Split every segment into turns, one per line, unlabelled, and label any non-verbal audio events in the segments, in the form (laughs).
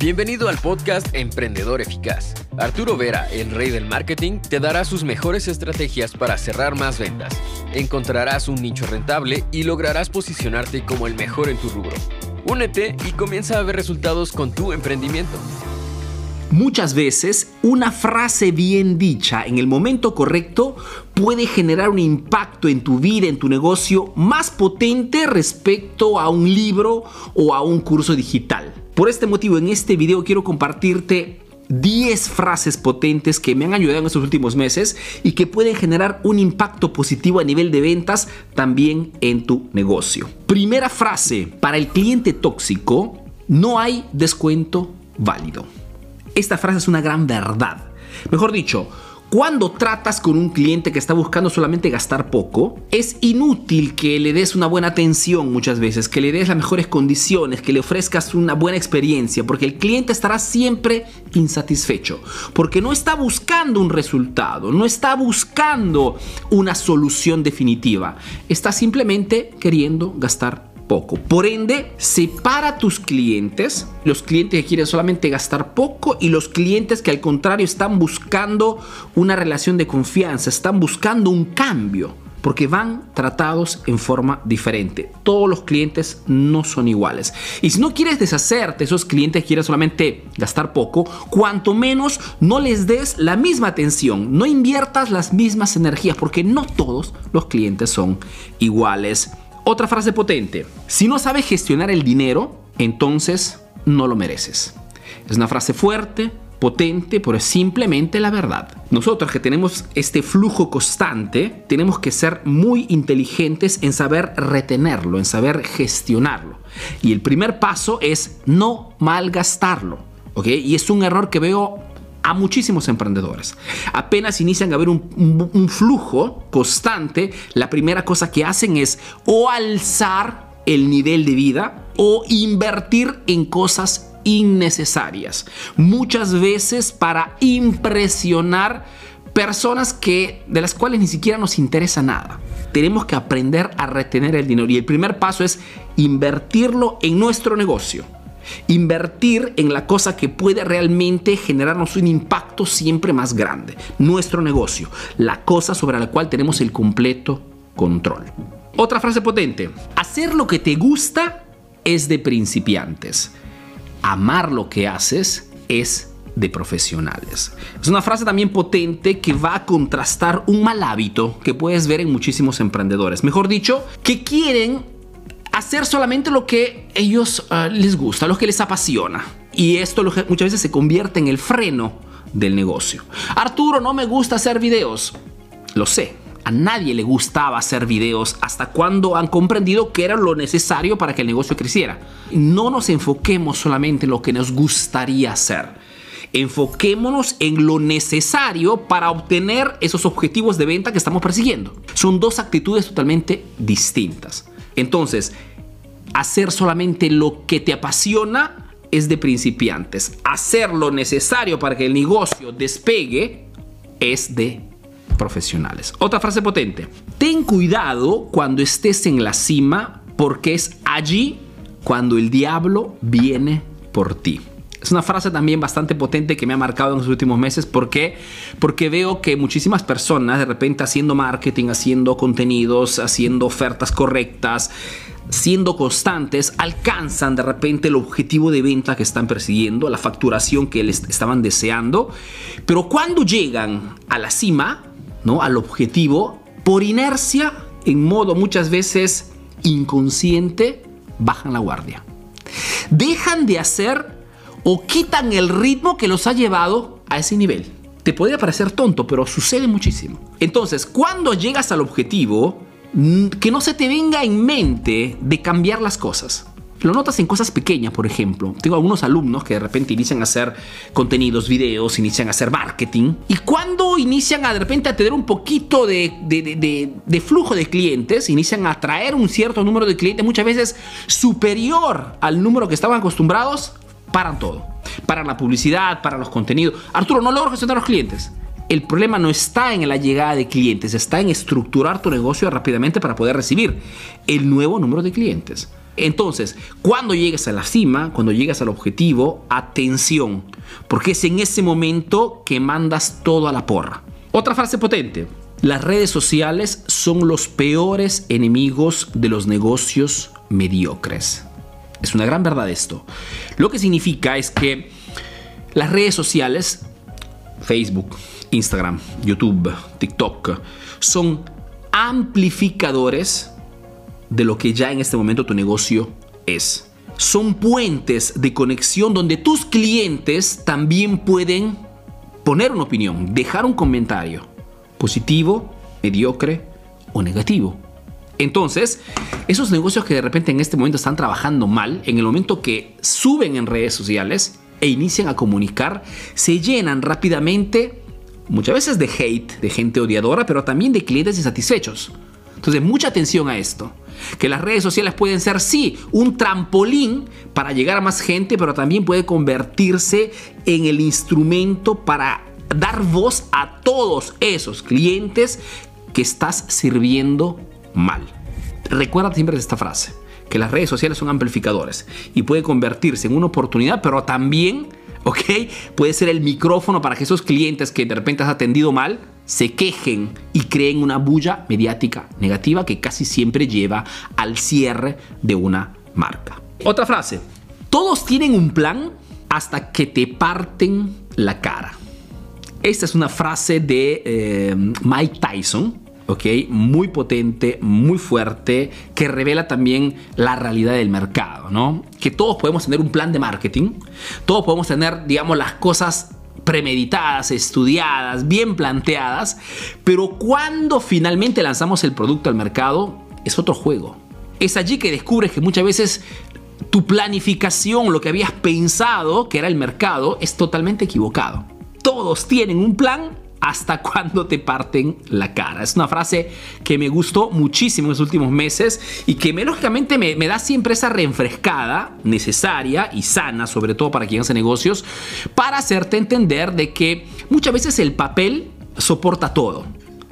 Bienvenido al podcast Emprendedor Eficaz. Arturo Vera, el rey del marketing, te dará sus mejores estrategias para cerrar más ventas. Encontrarás un nicho rentable y lograrás posicionarte como el mejor en tu rubro. Únete y comienza a ver resultados con tu emprendimiento.
Muchas veces una frase bien dicha en el momento correcto puede generar un impacto en tu vida, en tu negocio, más potente respecto a un libro o a un curso digital. Por este motivo, en este video quiero compartirte 10 frases potentes que me han ayudado en estos últimos meses y que pueden generar un impacto positivo a nivel de ventas también en tu negocio. Primera frase, para el cliente tóxico no hay descuento válido. Esta frase es una gran verdad. Mejor dicho, cuando tratas con un cliente que está buscando solamente gastar poco, es inútil que le des una buena atención muchas veces, que le des las mejores condiciones, que le ofrezcas una buena experiencia, porque el cliente estará siempre insatisfecho, porque no está buscando un resultado, no está buscando una solución definitiva, está simplemente queriendo gastar poco. Por ende, separa tus clientes, los clientes que quieren solamente gastar poco y los clientes que al contrario están buscando una relación de confianza, están buscando un cambio porque van tratados en forma diferente. Todos los clientes no son iguales. Y si no quieres deshacerte esos clientes que quieren solamente gastar poco, cuanto menos no les des la misma atención, no inviertas las mismas energías, porque no todos los clientes son iguales. Otra frase potente. Si no sabes gestionar el dinero, entonces no lo mereces. Es una frase fuerte, potente, pero es simplemente la verdad. Nosotros que tenemos este flujo constante, tenemos que ser muy inteligentes en saber retenerlo, en saber gestionarlo. Y el primer paso es no malgastarlo. ¿ok? Y es un error que veo a muchísimos emprendedores. Apenas inician a ver un, flujo constante, la primera cosa que hacen es o alzar el nivel de vida o invertir en cosas innecesarias. Muchas veces para impresionar personas que de las cuales ni siquiera nos interesa nada. Tenemos que aprender a retener el dinero y el primer paso es invertirlo en nuestro negocio Invertir en la cosa que puede realmente generarnos un impacto siempre más grande. Nuestro negocio, la cosa sobre la cual tenemos el completo control. Otra frase potente. Hacer lo que te gusta es de principiantes. Amar lo que haces es de profesionales. Es una frase también potente que va a contrastar un mal hábito que puedes ver en muchísimos emprendedores. Mejor dicho, que quieren hacer solamente lo que ellos ah, les gusta, lo que les apasiona. Y esto muchas veces se convierte en el freno del negocio. Arturo, no me gusta hacer videos. Lo sé, a nadie le gustaba hacer videos hasta cuando han comprendido que era lo necesario para que el negocio creciera. No nos enfoquemos solamente en lo que nos gustaría hacer. Enfoquémonos en lo necesario para obtener esos objetivos de venta que estamos persiguiendo. Son dos actitudes totalmente distintas. Entonces, hacer solamente lo que te apasiona es de principiantes. Hacer lo necesario para que el negocio despegue es de profesionales. Otra frase potente. Ten cuidado cuando estés en la cima porque es allí cuando el diablo viene por ti. Es una frase también bastante potente que me ha marcado en los últimos meses. ¿Por qué? Porque veo que muchísimas personas de repente haciendo marketing, haciendo contenidos, haciendo ofertas correctas, siendo constantes, alcanzan de repente el objetivo de venta que están persiguiendo, la facturación que les estaban deseando. Pero cuando llegan a la cima, ¿no? al objetivo, por inercia, en modo muchas veces inconsciente, bajan la guardia. Dejan de hacer o quitan el ritmo que los ha llevado a ese nivel. Te podría parecer tonto, pero sucede muchísimo. Entonces, cuando llegas al objetivo, que no se te venga en mente de cambiar las cosas. Lo notas en cosas pequeñas, por ejemplo. Tengo algunos alumnos que de repente inician a hacer contenidos, videos, inician a hacer marketing. Y cuando inician a de repente a tener un poquito de, de, flujo de clientes, inician a atraer un cierto número de clientes, muchas veces superior al número que estaban acostumbrados, paran todo. Paran la publicidad, paran los contenidos. Arturo, no logro gestionar los clientes. El problema no está en la llegada de clientes, está en estructurar tu negocio rápidamente para poder recibir el nuevo número de clientes. Entonces, cuando llegues a la cima, cuando llegas al objetivo, atención, porque es en ese momento que mandas todo a la porra. Otra frase potente. Las redes sociales son los peores enemigos de los negocios mediocres. Es una gran verdad esto. Lo que significa es que las redes sociales, Facebook, Instagram, YouTube, TikTok, son amplificadores de lo que ya en este momento tu negocio es. Son puentes de conexión donde tus clientes también pueden poner una opinión, dejar un comentario, positivo, mediocre o negativo. Entonces, esos negocios que de repente en este momento están trabajando mal, en el momento que suben en redes sociales e inician a comunicar, se llenan rápidamente, muchas veces de hate, de gente odiadora, pero también de clientes insatisfechos. Entonces, mucha atención a esto. Que las redes sociales pueden ser, sí, un trampolín para llegar a más gente, pero también puede convertirse en el instrumento para dar voz a todos esos clientes que estás sirviendo mal. Recuerda siempre esta frase, que las redes sociales son amplificadores y puede convertirse en una oportunidad, pero también, ¿ok? Puede ser el micrófono para que esos clientes que de repente has atendido mal se quejen y creen una bulla mediática negativa que casi siempre lleva al cierre de una marca. Otra frase, todos tienen un plan hasta que te parten la cara. Esta es una frase de eh, Mike Tyson, ¿ok? Muy potente, muy fuerte, que revela también la realidad del mercado, ¿no? Que todos podemos tener un plan de marketing, todos podemos tener, digamos, las cosas premeditadas, estudiadas, bien planteadas, pero cuando finalmente lanzamos el producto al mercado, es otro juego. Es allí que descubres que muchas veces tu planificación, lo que habías pensado que era el mercado, es totalmente equivocado. Todos tienen un plan hasta (laughs) cuando te parten la cara. Es una frase que me gustó muchísimo en los últimos meses y que me, lógicamente me, da siempre esa reenfrescada necesaria y sana, sobre todo para quien hace negocios, para hacerte entender de que muchas veces el papel soporta todo.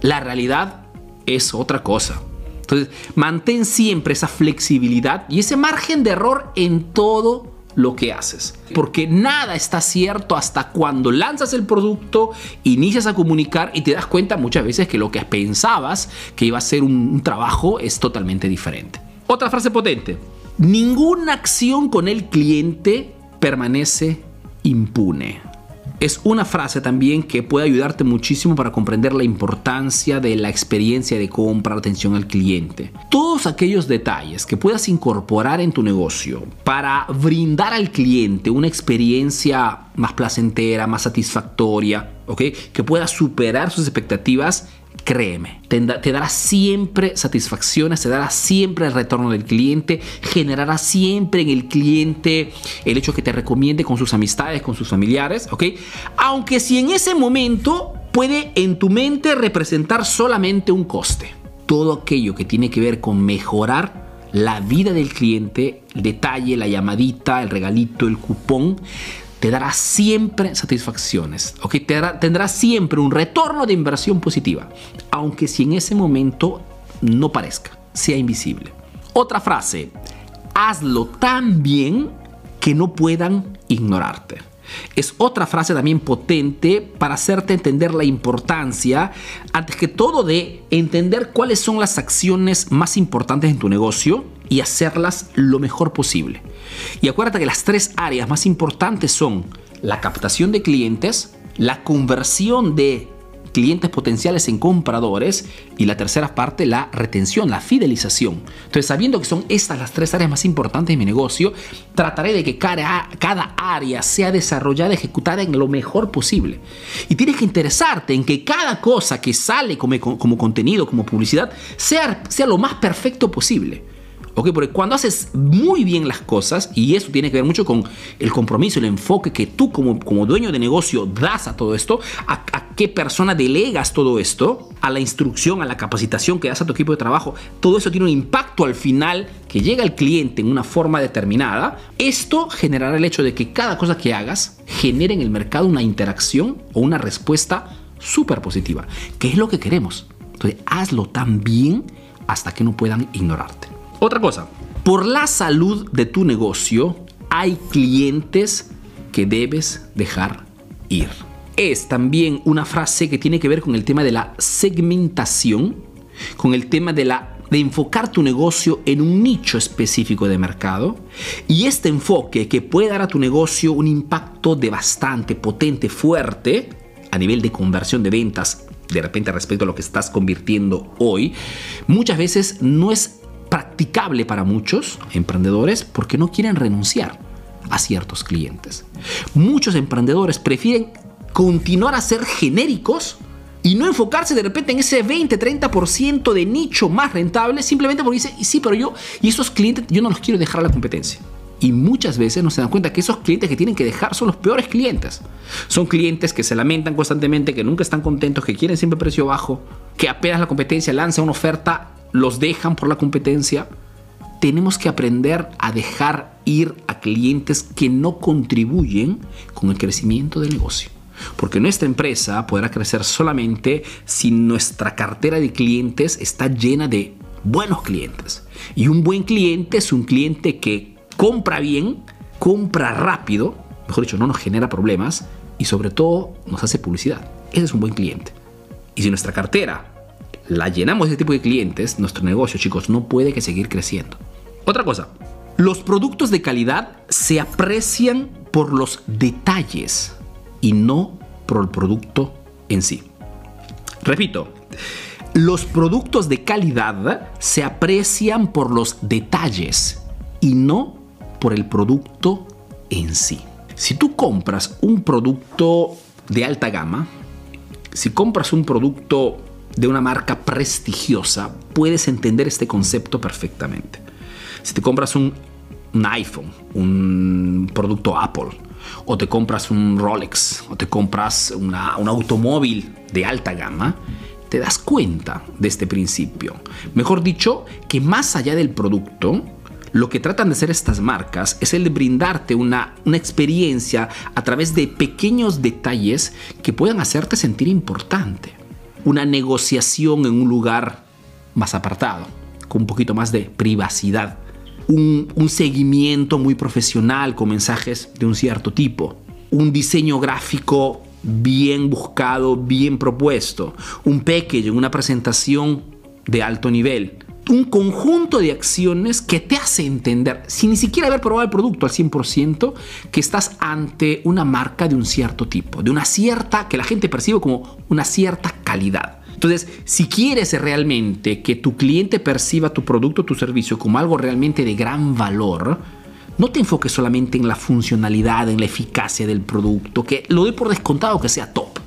La realidad es otra cosa. Entonces, mantén siempre esa flexibilidad y ese margen de error en todo lo que haces. Porque nada está cierto hasta cuando lanzas el producto, inicias a comunicar y te das cuenta muchas veces que lo que pensabas que iba a ser un, un trabajo es totalmente diferente. Otra frase potente. Ninguna acción con el cliente permanece impune es una frase también que puede ayudarte muchísimo para comprender la importancia de la experiencia de compra, atención al cliente. Todos aquellos detalles que puedas incorporar en tu negocio para brindar al cliente una experiencia más placentera, más satisfactoria. Que pueda superar sus expectativas créeme, te, dará siempre satisfacciones, te dará siempre el retorno del cliente, generará siempre en el cliente el hecho que te recomiende con sus amistades, con sus familiares, ¿ok? Aunque si en ese momento puede en tu mente representar solamente un coste. Todo aquello que tiene que ver con mejorar la vida del cliente, el detalle, la llamadita, el regalito, el cupón, te dará siempre satisfacciones, ¿ok? Te tendrá siempre un retorno de inversión positiva, aunque si en ese momento no parezca, sea invisible. Otra frase, hazlo tan bien que no puedan ignorarte. Es otra frase también potente para hacerte entender la importancia, antes que todo, de entender cuáles son las acciones más importantes en tu negocio y hacerlas lo mejor posible. Y acuérdate que las tres áreas más importantes son la captación de clientes, la conversión de clientes potenciales en compradores y la tercera parte, la retención, la fidelización. Entonces, sabiendo que son estas las tres áreas más importantes de mi negocio, trataré de que cada, área sea desarrollada, ejecutada en lo mejor posible. Y tienes que interesarte en que cada cosa que sale como, como contenido, como publicidad, sea, sea lo más perfecto posible. ¿Ok? Porque cuando haces muy bien las cosas, y eso tiene que ver mucho con el compromiso, el enfoque que tú como, como dueño de negocio das a todo esto, a, a, qué persona delegas todo esto, a la instrucción, a la capacitación que das a tu equipo de trabajo, todo eso tiene un impacto al final que llega al cliente en una forma determinada, esto generará el hecho de que cada cosa que hagas genere en el mercado una interacción o una respuesta súper positiva, que es lo que queremos. Entonces, hazlo tan bien hasta que no puedan ignorarte. Otra cosa, Por la salud de tu negocio hay clientes que debes dejar ir. Es también una frase que tiene que ver con el tema de la segmentación, con el tema de enfocar tu negocio en un nicho específico de mercado y este enfoque que puede dar a tu negocio un impacto de bastante potente, fuerte a nivel de conversión de ventas de repente respecto a lo que estás convirtiendo hoy, muchas veces no es para muchos emprendedores porque no quieren renunciar a ciertos clientes. Muchos emprendedores prefieren continuar a ser genéricos y no enfocarse de repente en ese 20-30% de nicho más rentable simplemente porque dice, y sí, pero yo, y esos clientes yo no los quiero dejar a la competencia. Y muchas veces no se dan cuenta que esos clientes que tienen que dejar son los peores clientes. Son clientes que se lamentan constantemente, que nunca están contentos, que quieren siempre precio bajo, que apenas la competencia lanza una oferta, los dejan por la competencia. Tenemos que aprender a dejar ir a clientes que no contribuyen con el crecimiento del negocio. Porque nuestra empresa podrá crecer solamente si nuestra cartera de clientes está llena de buenos clientes. Y un buen cliente es un cliente que compra bien, compra rápido, mejor dicho, no nos genera problemas y sobre todo nos hace publicidad. Ese es un buen cliente. Y si nuestra cartera la llenamos de tipo de clientes, nuestro negocio, chicos, no puede que seguir creciendo. Otra cosa, los productos de calidad se aprecian por los detalles y no por el producto en sí. Repito, los productos de calidad se aprecian por los detalles y no por el producto en sí. Si tú compras un producto de alta gama, si compras un producto de una marca prestigiosa, puedes entender este concepto perfectamente. Si te compras un, iPhone, un producto Apple, o te compras un Rolex, o te compras un automóvil de alta gama, te das cuenta de este principio. Mejor dicho, que más allá del producto, lo que tratan de hacer estas marcas es el de brindarte una, una experiencia a través de pequeños detalles que puedan hacerte sentir importante. Una negociación en un lugar más apartado, con un poquito más de privacidad. Un, seguimiento muy profesional con mensajes de un cierto tipo, un diseño gráfico bien buscado, bien propuesto, un packaging, una presentación de alto nivel, un conjunto de acciones que te hace entender, sin ni siquiera haber probado el producto al 100%, que estás ante una marca de un cierto tipo, de una cierta, que la gente percibe como una cierta calidad. Entonces, si quieres realmente que tu cliente perciba tu producto tu servicio como algo realmente de gran valor, no te enfoques solamente en la funcionalidad, en la eficacia del producto, que lo doy por descontado que sea top,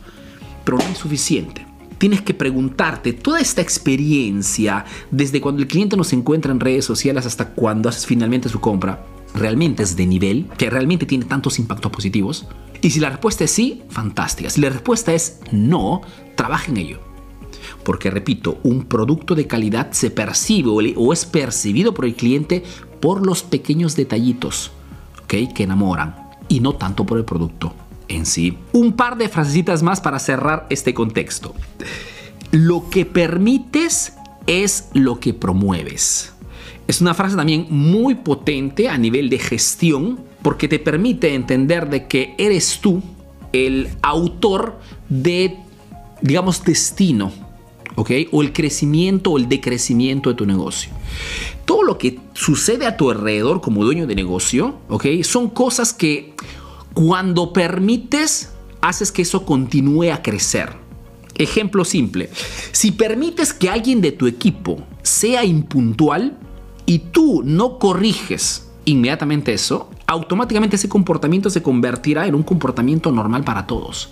pero no es suficiente. Tienes que preguntarte toda esta experiencia, desde cuando el cliente nos encuentra en redes sociales hasta cuando haces finalmente su compra, realmente es de nivel, que realmente tiene tantos impactos positivos. Y si la respuesta es sí, fantástica. Si la respuesta es no, trabaja en ello. Porque, repito, un producto de calidad se percibe o es percibido por el cliente por los pequeños detallitos que enamoran y no tanto por el producto en sí. Un par de frasecitas más para cerrar este contexto. Lo que permites es lo que promueves. Es una frase también muy potente a nivel de gestión porque te permite entender de que eres tú el autor de, digamos, destino o el crecimiento o el decrecimiento de tu negocio. Todo lo que sucede a tu alrededor como dueño de negocio, ¿ok? Son cosas que cuando permites, haces que eso continúe a crecer. Ejemplo simple, si permites que alguien de tu equipo sea impuntual y tú no corriges inmediatamente eso, automáticamente ese comportamiento se convertirá en un comportamiento normal para todos.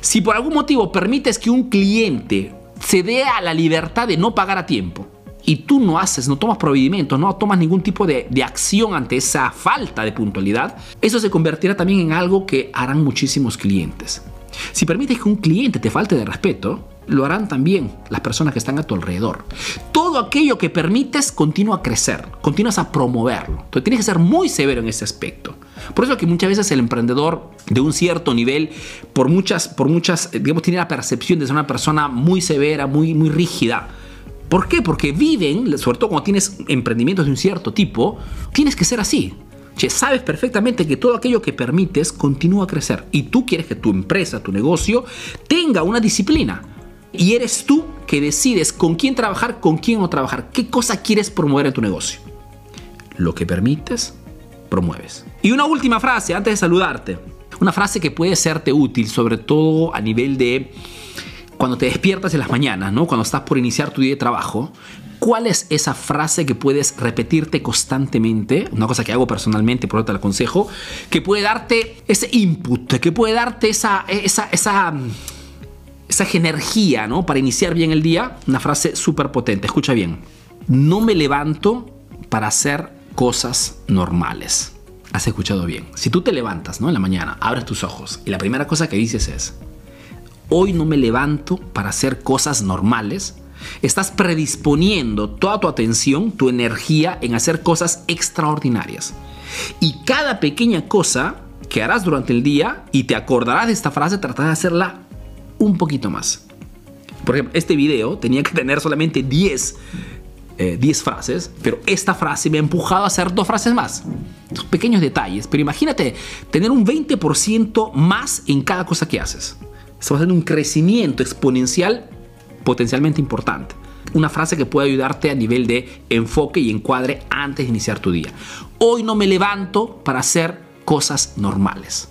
Si por algún motivo permites que un cliente se dé a la libertad de no pagar a tiempo y tú no haces, no tomas procedimientos, no tomas ningún tipo de, de, acción ante esa falta de puntualidad, eso se convertirá también en algo que harán muchísimos clientes. Si permites que un cliente te falte de respeto, lo harán también las personas que están a tu alrededor. Todo aquello que permites continúa a crecer, continúas a promoverlo. Entonces tienes que ser muy severo en ese aspecto. Por eso que muchas veces el emprendedor de un cierto nivel, por muchas, por muchas, digamos, tiene la percepción de ser una persona muy severa, muy, muy rígida. ¿Por qué? Porque viven, sobre todo cuando tienes emprendimientos de un cierto tipo, tienes que ser así. Che, sabes perfectamente que todo aquello que permites continúa a crecer y tú quieres que tu empresa, tu negocio, tenga una disciplina. Y eres tú que decides con quién trabajar, con quién no trabajar, qué cosa quieres promover en tu negocio. Lo que permites, promueves. Y una última frase antes de saludarte. Una frase que puede serte útil, sobre todo a nivel de cuando te despiertas en las mañanas, ¿no? Cuando estás por iniciar tu día de trabajo, ¿cuál es esa frase que puedes repetirte constantemente? Una cosa que hago personalmente, por eso te la aconsejo, que puede darte ese input, que puede darte esa, esa, esa, esa energía, ¿no? Para iniciar bien el día. Una frase súper potente, escucha bien. No me levanto para hacer cosas normales. Has escuchado bien. Si tú te levantas, ¿no? En la mañana, abres tus ojos y la primera cosa que dices es, hoy no me levanto para hacer cosas normales, estás predisponiendo toda tu atención, tu energía en hacer cosas extraordinarias. Y cada pequeña cosa que harás durante el día y te acordarás de esta frase, tratarás de hacerla un poquito más. Por ejemplo, este video tenía que tener solamente 10 10 eh, frases, pero esta frase me ha empujado a hacer dos frases más. pequeños detalles, pero imagínate tener un 20% más en cada cosa que haces. Estamos haciendo un crecimiento exponencial potencialmente importante. Una frase que puede ayudarte a nivel de enfoque y encuadre antes de iniciar tu día. Hoy no me levanto para hacer cosas normales.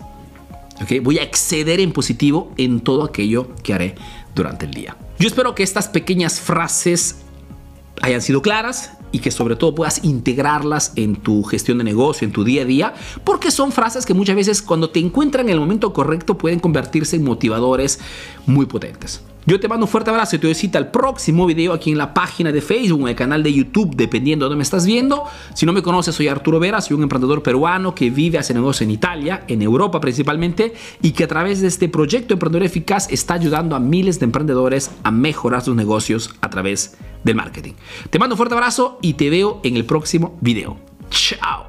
¿Okay? Voy a exceder en positivo en todo aquello que haré durante el día. Yo espero que estas pequeñas frases hayan sido claras y que sobre todo puedas integrarlas en tu gestión de negocio, en tu día a día, porque son frases que muchas veces cuando te encuentran en el momento correcto pueden convertirse en motivadores muy potentes. Yo te mando un fuerte abrazo y te doy cita al próximo video aquí en la página de Facebook, en el canal de YouTube, dependiendo de dónde me estás viendo. Si no me conoces, soy Arturo Vera, soy un emprendedor peruano que vive, hace negocio en Italia, en Europa principalmente, y que a través de este proyecto Emprendedor Eficaz está ayudando a miles de emprendedores a mejorar sus negocios a través del marketing. Te mando un fuerte abrazo y te veo en el próximo video. Chao.